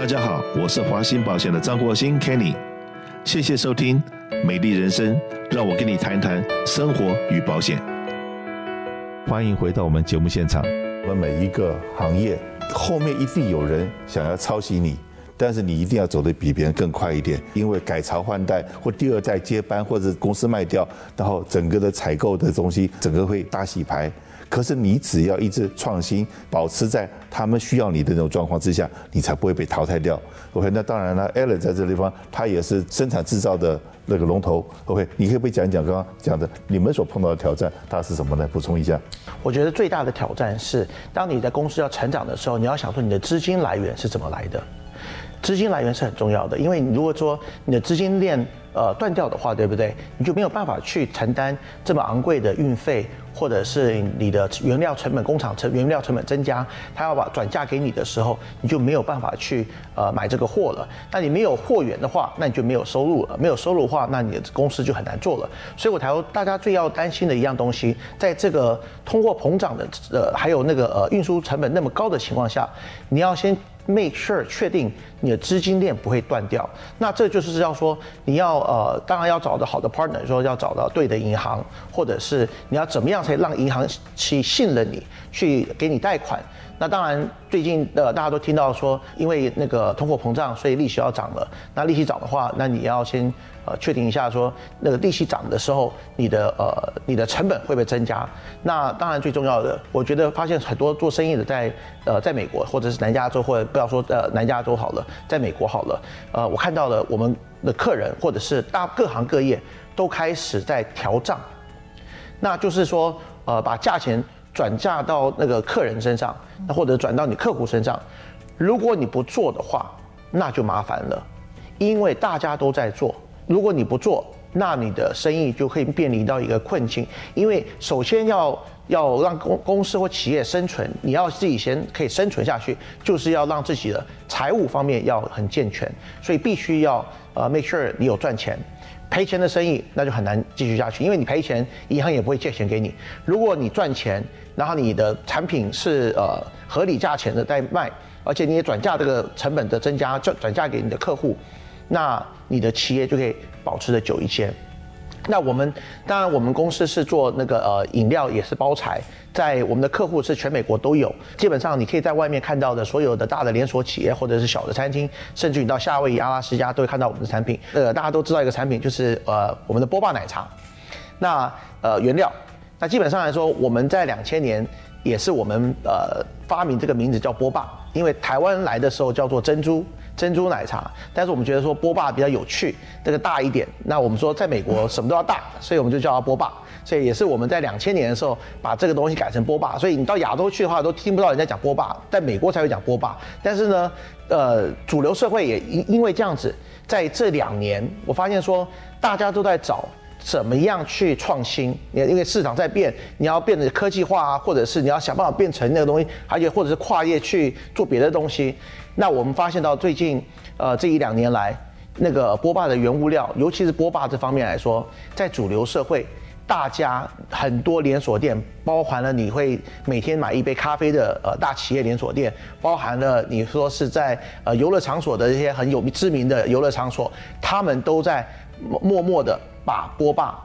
大家好，我是华兴保险的张国兴 Kenny，谢谢收听《美丽人生》，让我跟你谈谈生活与保险。欢迎回到我们节目现场。我们每一个行业后面一定有人想要抄袭你，但是你一定要走得比别人更快一点，因为改朝换代或第二代接班，或者公司卖掉，然后整个的采购的东西整个会大洗牌。可是你只要一直创新，保持在他们需要你的那种状况之下，你才不会被淘汰掉。OK，那当然了，Allen 在这地方，他也是生产制造的那个龙头。OK，你可以不讲一讲刚刚讲的你们所碰到的挑战，它是什么呢？补充一下。我觉得最大的挑战是，当你的公司要成长的时候，你要想说你的资金来源是怎么来的。资金来源是很重要的，因为你如果说你的资金链呃断掉的话，对不对？你就没有办法去承担这么昂贵的运费。或者是你的原料成本、工厂成原料成本增加，他要把转嫁给你的时候，你就没有办法去呃买这个货了。那你没有货源的话，那你就没有收入了。没有收入的话，那你的公司就很难做了。所以我才，大家最要担心的一样东西，在这个通货膨胀的呃还有那个呃运输成本那么高的情况下，你要先。Make sure 确定你的资金链不会断掉，那这就是要说你要呃，当然要找到好的 partner，说要找到对的银行，或者是你要怎么样才让银行去信任你，去给你贷款。那当然，最近呃，大家都听到说，因为那个通货膨胀，所以利息要涨了。那利息涨的话，那你要先呃确定一下，说那个利息涨的时候，你的呃你的成本会不会增加？那当然最重要的，我觉得发现很多做生意的在呃在美国或者是南加州，或者不要说呃南加州好了，在美国好了，呃，我看到了我们的客人或者是大各行各业都开始在调账，那就是说呃把价钱。转嫁到那个客人身上，那或者转到你客户身上，如果你不做的话，那就麻烦了，因为大家都在做。如果你不做，那你的生意就可以面临到一个困境。因为首先要要让公公司或企业生存，你要自己先可以生存下去，就是要让自己的财务方面要很健全，所以必须要呃 make sure 你有赚钱。赔钱的生意那就很难继续下去，因为你赔钱，银行也不会借钱给你。如果你赚钱，然后你的产品是呃合理价钱的在卖，而且你也转嫁这个成本的增加，转转嫁给你的客户，那你的企业就可以保持的久一些。那我们当然，我们公司是做那个呃饮料，也是包材，在我们的客户是全美国都有。基本上你可以在外面看到的所有的大的连锁企业或者是小的餐厅，甚至你到夏威夷、阿拉斯加都会看到我们的产品。呃，大家都知道一个产品就是呃我们的波霸奶茶。那呃原料，那基本上来说，我们在两千年也是我们呃发明这个名字叫波霸，因为台湾来的时候叫做珍珠。珍珠奶茶，但是我们觉得说波霸比较有趣，这个大一点。那我们说在美国什么都要大，所以我们就叫它波霸。所以也是我们在两千年的时候把这个东西改成波霸。所以你到亚洲去的话，都听不到人家讲波霸，在美国才会讲波霸。但是呢，呃，主流社会也因因为这样子，在这两年，我发现说大家都在找怎么样去创新。因为市场在变，你要变得科技化啊，或者是你要想办法变成那个东西，而且或者是跨业去做别的东西。那我们发现到最近，呃，这一两年来，那个波霸的原物料，尤其是波霸这方面来说，在主流社会，大家很多连锁店，包含了你会每天买一杯咖啡的呃大企业连锁店，包含了你说是在呃游乐场所的这些很有知名的游乐场所，他们都在默默的把波霸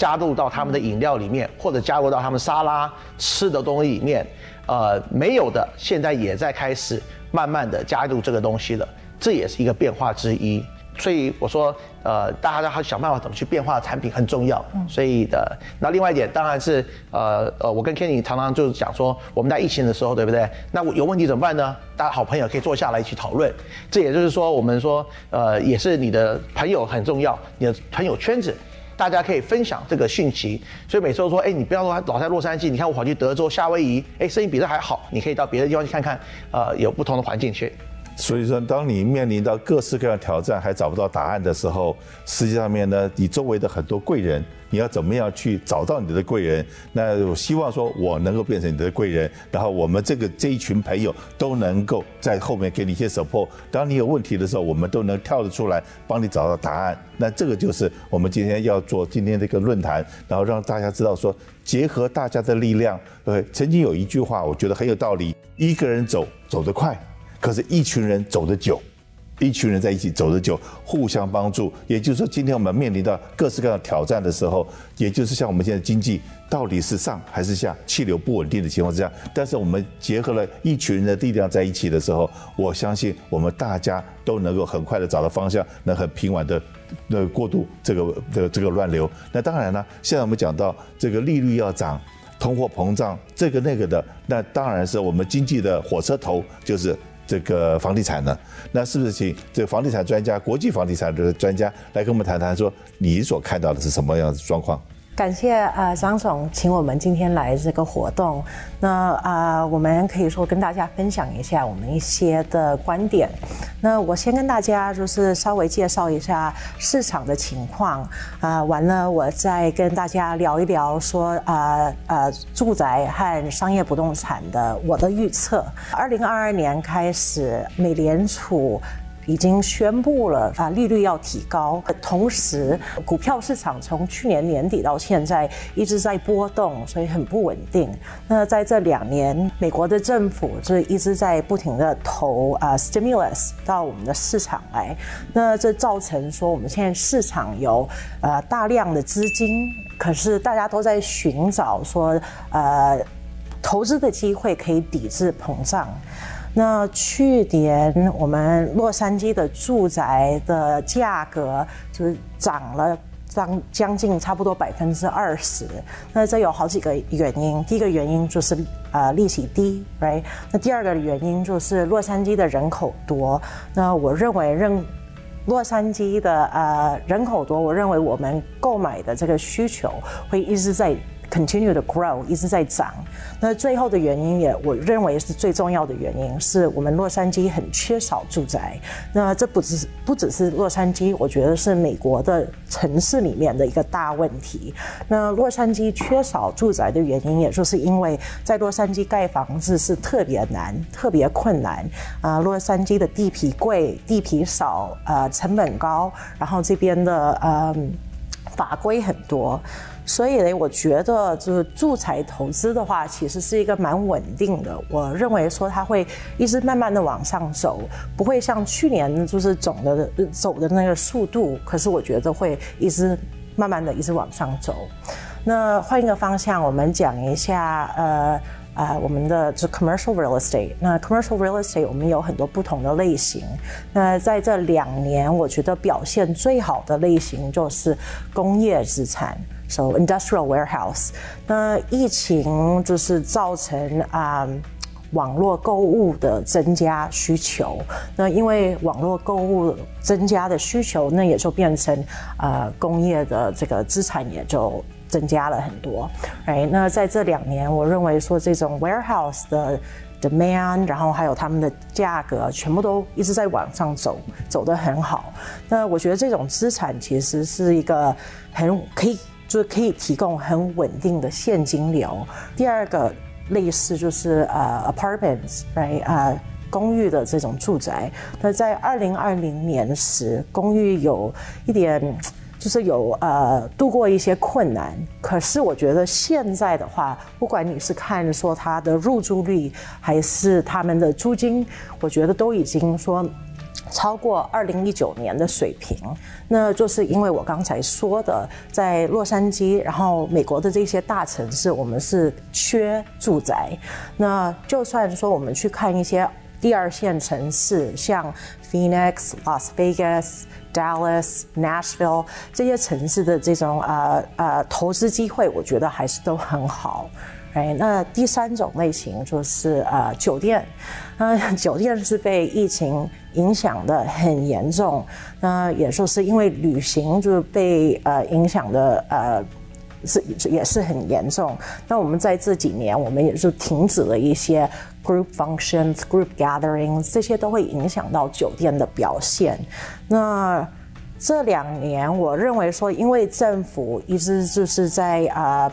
加入到他们的饮料里面，或者加入到他们沙拉吃的东西里面，呃，没有的现在也在开始。慢慢的加入这个东西了，这也是一个变化之一。所以我说，呃，大家要想办法怎么去变化产品很重要。所以的，那另外一点当然是，呃呃，我跟 Kenny 常常就是讲说，我们在疫情的时候，对不对？那有问题怎么办呢？大家好朋友可以坐下来一起讨论。这也就是说，我们说，呃，也是你的朋友很重要，你的朋友圈子。大家可以分享这个讯息，所以每次都说，哎，你不要说老在洛杉矶，你看我跑去德州、夏威夷，哎，生意比这还好，你可以到别的地方去看看，呃，有不同的环境去。所以说，当你面临到各式各样挑战还找不到答案的时候，实际上面呢，你周围的很多贵人，你要怎么样去找到你的贵人？那我希望说我能够变成你的贵人，然后我们这个这一群朋友都能够在后面给你一些 support。当你有问题的时候，我们都能跳得出来帮你找到答案。那这个就是我们今天要做今天这个论坛，然后让大家知道说，结合大家的力量。对，曾经有一句话，我觉得很有道理：一个人走走得快。可是，一群人走得久。一群人在一起走得久，互相帮助。也就是说，今天我们面临到各式各样的挑战的时候，也就是像我们现在经济到底是上还是下，气流不稳定的情况之下，但是我们结合了一群人的力量在一起的时候，我相信我们大家都能够很快的找到方向，能很平稳的那过渡这个的这个乱流。那当然呢，现在我们讲到这个利率要涨，通货膨胀这个那个的，那当然是我们经济的火车头就是。这个房地产呢，那是不是请这个房地产专家、国际房地产的专家来跟我们谈谈，说你所看到的是什么样的状况？感谢呃张总请我们今天来这个活动，那啊、我们可以说跟大家分享一下我们一些的观点。那我先跟大家就是稍微介绍一下市场的情况啊、完了我再跟大家聊一聊说啊呃，呃住宅和商业不动产的我的预测。二零二二年开始，美联储。已经宣布了啊，利率要提高。同时，股票市场从去年年底到现在一直在波动，所以很不稳定。那在这两年，美国的政府就一直在不停地投啊 stimulus 到我们的市场来。那这造成说，我们现在市场有呃大量的资金，可是大家都在寻找说呃投资的机会可以抵制膨胀。那去年我们洛杉矶的住宅的价格就是涨了将将近差不多百分之二十。那这有好几个原因，第一个原因就是呃利息低，right？那第二个原因就是洛杉矶的人口多。那我认为认洛杉矶的呃人口多，我认为我们购买的这个需求会一直在。Continue to grow，一直在涨。那最后的原因也，我认为是最重要的原因，是我们洛杉矶很缺少住宅。那这不只是不只是洛杉矶，我觉得是美国的城市里面的一个大问题。那洛杉矶缺少住宅的原因，也就是因为在洛杉矶盖房子是特别难、特别困难。啊、洛杉矶的地皮贵、地皮少，呃，成本高，然后这边的呃法规很多。所以呢，我觉得就是住宅投资的话，其实是一个蛮稳定的。我认为说它会一直慢慢的往上走，不会像去年就是总的走的那个速度。可是我觉得会一直慢慢的一直往上走。那换一个方向，我们讲一下呃呃我们的就 commercial real estate。那 commercial real estate 我们有很多不同的类型。那在这两年，我觉得表现最好的类型就是工业资产。So industrial warehouse，那疫情就是造成啊、网络购物的增加需求。那因为网络购物增加的需求，那也就变成啊、呃、工业的这个资产也就增加了很多。哎，那在这两年，我认为说这种 warehouse 的 demand，然后还有他们的价格，全部都一直在往上走，走得很好。那我觉得这种资产其实是一个很可以。就是可以提供很稳定的现金流。第二个类似就是呃、apartments，right？啊、公寓的这种住宅。那在二零二零年时，公寓有一点就是有呃度过一些困难。可是我觉得现在的话，不管你是看说它的入住率，还是他们的租金，我觉得都已经说。超过二零一九年的水平，那就是因为我刚才说的，在洛杉矶，然后美国的这些大城市，我们是缺住宅。那就算说我们去看一些第二线城市，像 Phoenix、Las Vegas、Dallas、Nashville 这些城市的这种呃呃投资机会，我觉得还是都很好。哎，那第三种类型就是呃酒店，呃 酒店是被疫情影响的很严重，那也就是因为旅行就被呃影响的呃是也是很严重。那我们在这几年，我们也是停止了一些 group functions、group gatherings，这些都会影响到酒店的表现。那这两年，我认为说，因为政府一直就是在啊。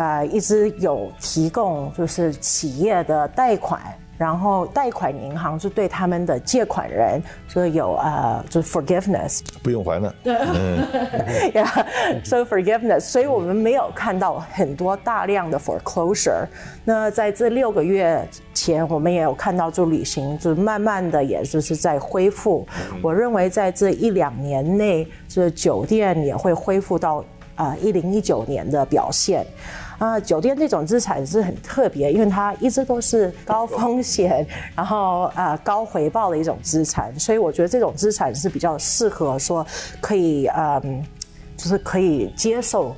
呃，一直有提供就是企业的贷款，然后贷款银行就对他们的借款人就有呃，就是 forgiveness，不用还了。嗯，Yeah，so forgiveness，所以我们没有看到很多大量的 foreclosure。那在这六个月前，我们也有看到，就旅行就慢慢的，也就是在恢复。我认为在这一两年内，这酒店也会恢复到啊一零一九年的表现。啊，酒店这种资产是很特别，因为它一直都是高风险，然后啊高回报的一种资产，所以我觉得这种资产是比较适合说可以嗯，就是可以接受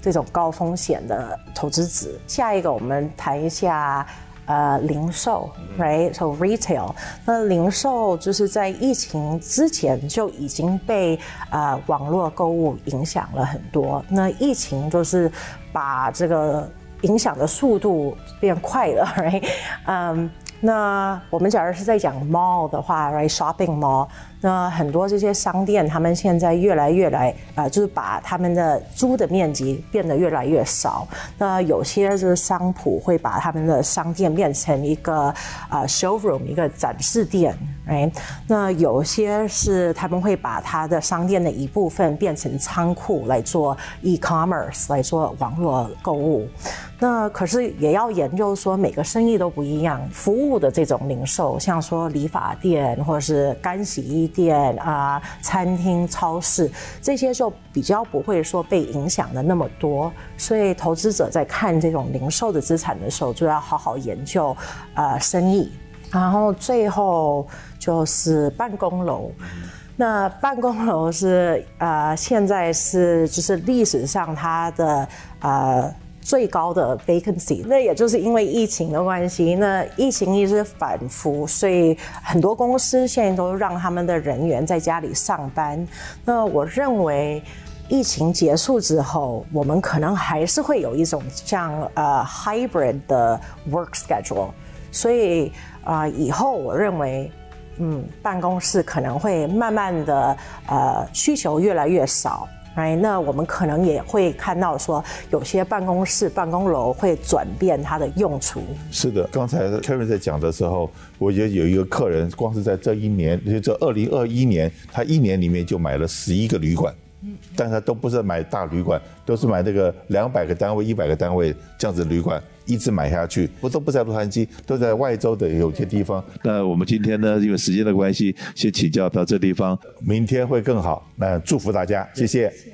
这种高风险的投资者。下一个我们谈一下。呃，零售，right，so retail，那零售就是在疫情之前就已经被呃网络购物影响了很多。那疫情就是把这个影响的速度变快了，right，嗯、um。那我们假如是在讲 mall 的话，right，shopping mall，那很多这些商店，他们现在越来越来，啊、就是把他们的租的面积变得越来越少。那有些就是商铺会把他们的商店变成一个啊、showroom，一个展示店哎那有些是他们会把他的商店的一部分变成仓库来做 e-commerce，来做网络购物。那可是也要研究说每个生意都不一样，服务的这种零售，像说理发店或者是干洗衣店啊、餐厅、超市这些就比较不会说被影响的那么多。所以投资者在看这种零售的资产的时候，就要好好研究啊、呃、生意。然后最后就是办公楼，那办公楼是啊、呃、现在是就是历史上它的。呃最高的 vacancy，那也就是因为疫情的关系，那疫情一直反复，所以很多公司现在都让他们的人员在家里上班。那我认为，疫情结束之后，我们可能还是会有一种像呃 hybrid 的 work schedule。所以啊、呃，以后我认为，嗯，办公室可能会慢慢的呃需求越来越少。哎，那我们可能也会看到说，有些办公室、办公楼会转变它的用处。是的，刚才 Karen 在讲的时候，我觉得有一个客人，光是在这一年，就这二零二一年，他一年里面就买了十一个旅馆，嗯，但他都不是买大旅馆，都是买那个两百个单位、一百个单位这样子的旅馆，一直买下去，不都不在洛杉矶，都在外州的有些地方。那我们今天呢，因为时间的关系，先请教到这地方，明天会更好。那祝福大家，谢谢。谢谢。